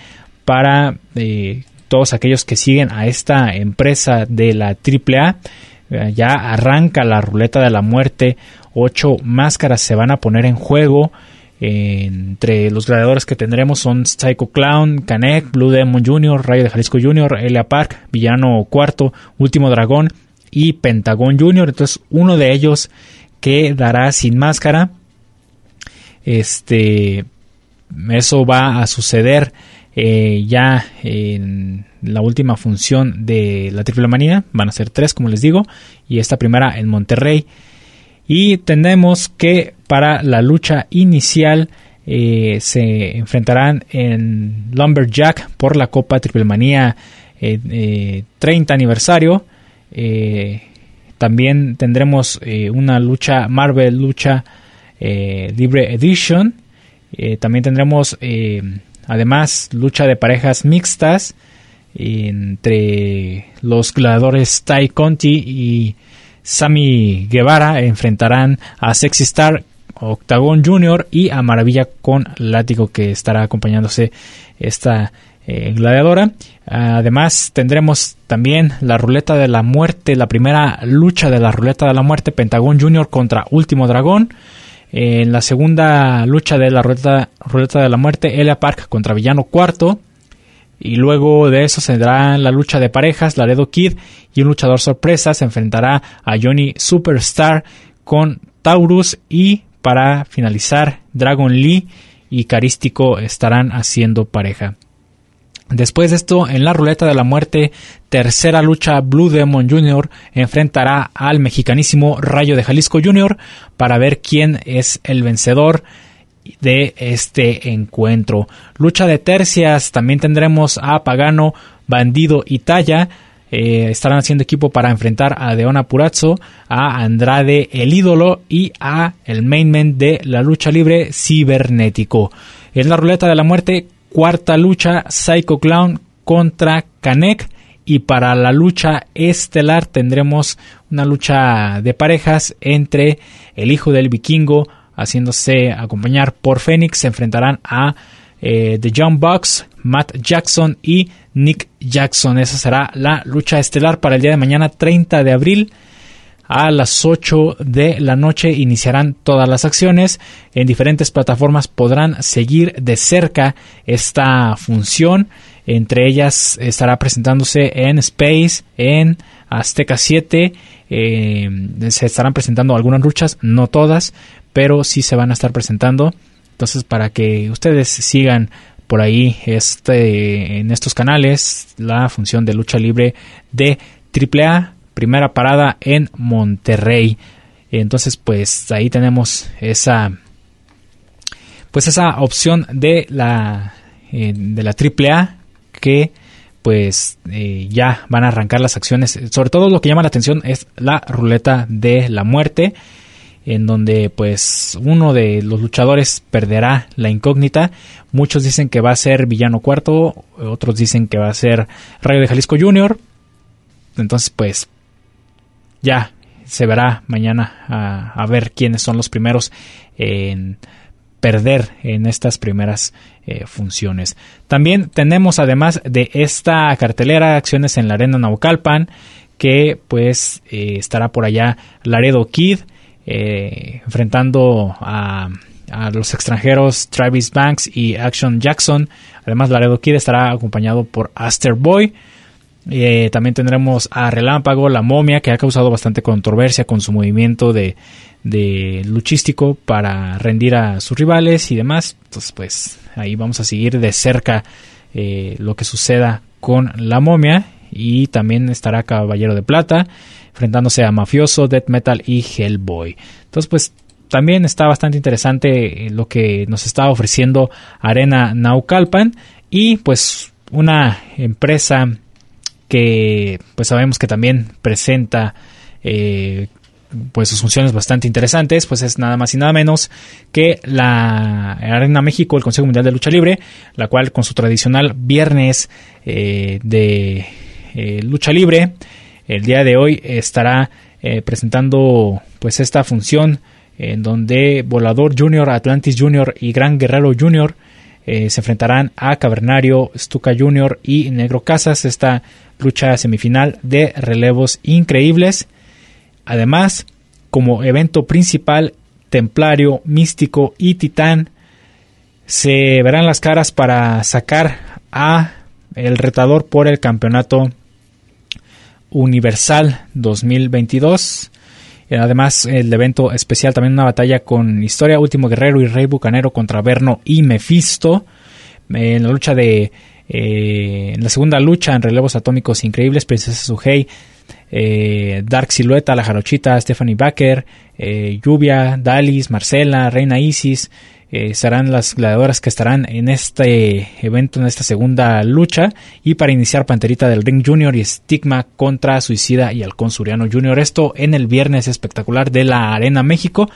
A: para eh, todos aquellos que siguen a esta empresa de la AAA eh, ya arranca la ruleta de la muerte ocho máscaras se van a poner en juego entre los gladiadores que tendremos son Psycho Clown, Canek, Blue Demon Jr., Rayo de Jalisco Jr., Elia Park, Villano Cuarto, Último Dragón y Pentagón Jr. Entonces uno de ellos quedará sin máscara. Este, eso va a suceder eh, ya en la última función de la Triple Manía. Van a ser tres, como les digo, y esta primera en Monterrey. Y tenemos que para la lucha inicial eh, se enfrentarán en Lumberjack por la Copa Triple Manía 30 eh, eh, aniversario. también tendremos una lucha Marvel Lucha Libre Edition también tendremos además lucha de parejas mixtas entre los gladiadores Ty Conti y Sammy Guevara enfrentarán a Sexy Star, Octagon Jr. y a Maravilla con Látigo que estará acompañándose esta eh, gladiadora. Además tendremos también la ruleta de la muerte, la primera lucha de la ruleta de la muerte, Pentagón Jr. contra Último Dragón. En la segunda lucha de la ruleta, ruleta de la muerte, Elia Park contra Villano Cuarto. Y luego de eso se la lucha de parejas, Laredo Kid y un luchador sorpresa se enfrentará a Johnny Superstar con Taurus y para finalizar Dragon Lee y Carístico estarán haciendo pareja. Después de esto, en la ruleta de la muerte, tercera lucha, Blue Demon Jr. enfrentará al mexicanísimo Rayo de Jalisco Jr. para ver quién es el vencedor de este encuentro. Lucha de tercias, también tendremos a Pagano, Bandido y Talla. Eh, estarán haciendo equipo para enfrentar a Deona Purazzo, a Andrade el ídolo y a el mainman de la lucha libre cibernético. En la ruleta de la muerte, cuarta lucha, Psycho Clown contra Kanek. Y para la lucha estelar tendremos una lucha de parejas entre el hijo del vikingo, haciéndose acompañar por Phoenix. Se enfrentarán a eh, The Young Bucks, Matt Jackson y Nick Jackson. Esa será la lucha estelar para el día de mañana, 30 de abril. A las 8 de la noche iniciarán todas las acciones. En diferentes plataformas podrán seguir de cerca esta función. Entre ellas estará presentándose en Space, en Azteca 7. Eh, se estarán presentando algunas luchas, no todas, pero sí se van a estar presentando. Entonces, para que ustedes sigan por ahí este, en estos canales la función de lucha libre de AAA, primera parada en Monterrey. Entonces, pues ahí tenemos esa pues esa opción de la eh, de la AAA que pues eh, ya van a arrancar las acciones. Sobre todo lo que llama la atención es la ruleta de la muerte en donde pues uno de los luchadores perderá la incógnita. Muchos dicen que va a ser Villano Cuarto, otros dicen que va a ser Rayo de Jalisco Jr. Entonces pues ya se verá mañana a, ver quiénes son los primeros en perder en estas primeras eh, funciones. También tenemos además de esta cartelera acciones en la arena Naucalpan que pues eh, estará por allá Laredo Kid eh, enfrentando a, los extranjeros Travis Banks y Action Jackson. Además, Laredo Kid estará acompañado por Aster Boy. Eh, también tendremos a Relámpago, la momia, que ha causado bastante controversia con su movimiento de, luchístico para rendir a sus rivales y demás. Entonces, pues ahí vamos a seguir de cerca eh, lo que suceda con la momia. Y también estará Caballero de Plata enfrentándose a Mafioso, Death Metal y Hellboy. Entonces, pues también está bastante interesante eh, lo que nos está ofreciendo Arena Naucalpan y pues una empresa que pues sabemos que también presenta eh, pues sus funciones bastante interesantes, pues es nada más y nada menos que la Arena México, el Consejo Mundial de Lucha Libre, la cual con su tradicional viernes eh, de lucha libre el día de hoy estará eh, presentando pues esta función en donde Volador Junior, Atlantis Junior y Gran Guerrero Junior eh, se enfrentarán a Cavernario, Stuka Junior y Negro Casas. Esta lucha semifinal de relevos increíbles. Además, como evento principal, Templario, Místico y Titán se verán las caras para sacar a el retador por el campeonato Universal 2022. Además, el evento especial también una batalla con Historia, Último Guerrero y Rey Bucanero contra Verno y Mephisto. En la lucha de. Eh, en la segunda lucha en relevos atómicos increíbles, Princesa Suhei, eh, Dark Silueta, La Jarochita, Stephanie Baker, eh, Lluvia, Dalis, Marcela, Reina Isis, eh, serán las gladiadoras que estarán en este evento, en esta segunda lucha. Y para iniciar Panterita del Ring Junior y Stigma contra Suicida y Halcón Suriano Junior. Esto en el viernes espectacular de la Arena México.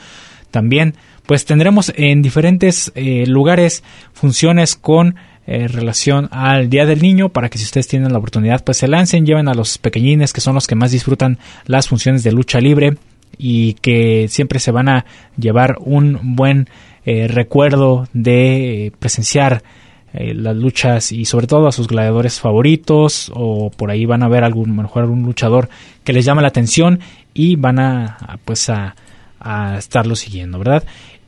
A: También pues tendremos en diferentes eh, lugares funciones con eh, relación al Día del Niño para que si ustedes tienen la oportunidad pues se lancen, lleven a los pequeñines que son los que más disfrutan las funciones de lucha libre y que siempre se van a llevar un buen eh, recuerdo de presenciar las luchas y sobre todo a sus gladiadores favoritos o por ahí van a ver algún mejor algún luchador que les llama la atención y van a, pues a, a estarlo siguiendo verdad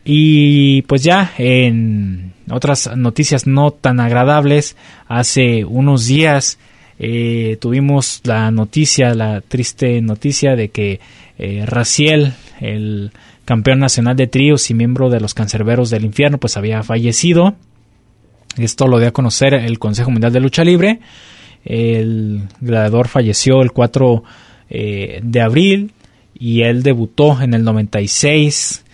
A: y pues ya en otras noticias no tan agradables, hace unos días eh, tuvimos la noticia, la triste noticia de que eh, Raciel, el campeón nacional de tríos y miembro de los cancerberos del infierno, pues había fallecido. Esto lo dio a conocer el Consejo Mundial de Lucha Libre. El gladiador falleció el 4 eh, de abril y él debutó en el 96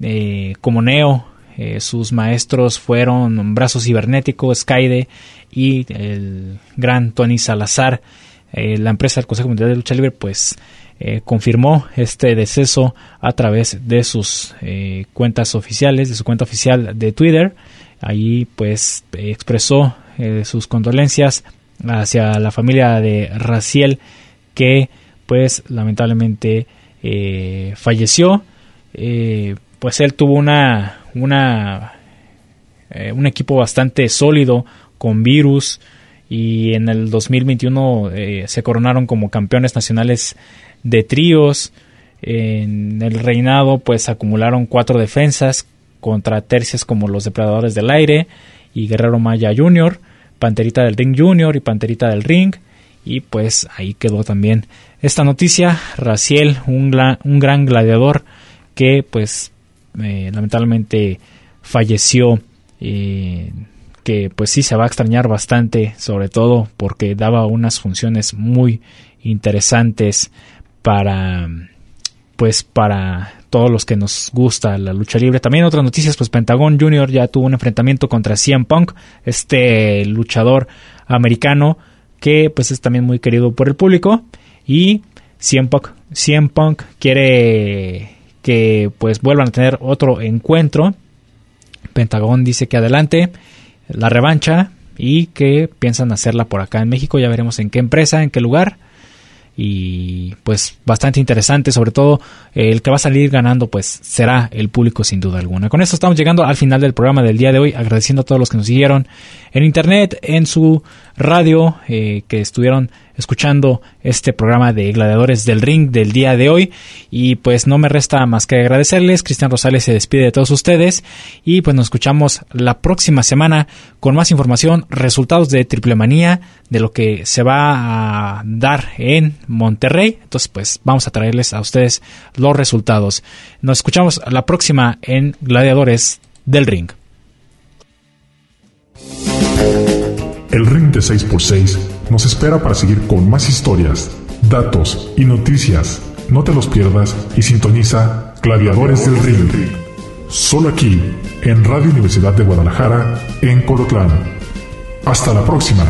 A: eh, como Neo. Eh, sus maestros fueron Brazos Cibernéticos, Skyde y el gran Tony Salazar. La empresa del Consejo Mundial de Lucha Libre pues confirmó este deceso a través de sus cuentas oficiales, de su cuenta oficial de Twitter. Ahí pues expresó sus condolencias hacia la familia de Raciel que pues lamentablemente falleció pues él tuvo una, una eh, un equipo bastante sólido con virus y en el 2021 eh, se coronaron como campeones nacionales de tríos. En el reinado pues acumularon cuatro defensas contra tercias como los depredadores del aire y Guerrero Maya Jr., Panterita del Ring Jr. y Panterita del Ring. Y pues ahí quedó también esta noticia. Raciel, un, gran gladiador que pues eh, lamentablemente falleció. Eh, que pues sí se va a extrañar bastante, sobre todo porque daba unas funciones muy interesantes para pues para todos los que nos gusta la lucha libre. También otras noticias, pues Pentagon Junior ya tuvo un enfrentamiento contra CM Punk, este luchador americano que pues es también muy querido por el público y CM Punk, Punk quiere que pues vuelvan a tener otro encuentro. Pentagón dice que adelante la revancha y que piensan hacerla por acá en México. Ya veremos en qué empresa, en qué lugar y pues bastante interesante, sobre todo el que va a salir ganando pues será el público sin duda alguna. Con esto estamos llegando al final del programa del día de hoy, agradeciendo a todos los que nos siguieron en internet, en su radio, eh, que estuvieron escuchando este programa de Gladiadores del Ring del día de hoy. Y pues no me resta más que agradecerles. Cristian Rosales se despide de todos ustedes. Y pues nos escuchamos la próxima semana con más información, resultados de Triple Manía, de lo que se va a dar en Monterrey. Entonces pues vamos a traerles a ustedes los resultados. Nos escuchamos la próxima en Gladiadores del Ring.
B: El ring de 6x6 nos espera para seguir con más historias, datos y noticias. No te los pierdas y sintoniza Gladiadores del Ring. Solo aquí, en Radio Universidad de Guadalajara, en Colotlán. Hasta la próxima.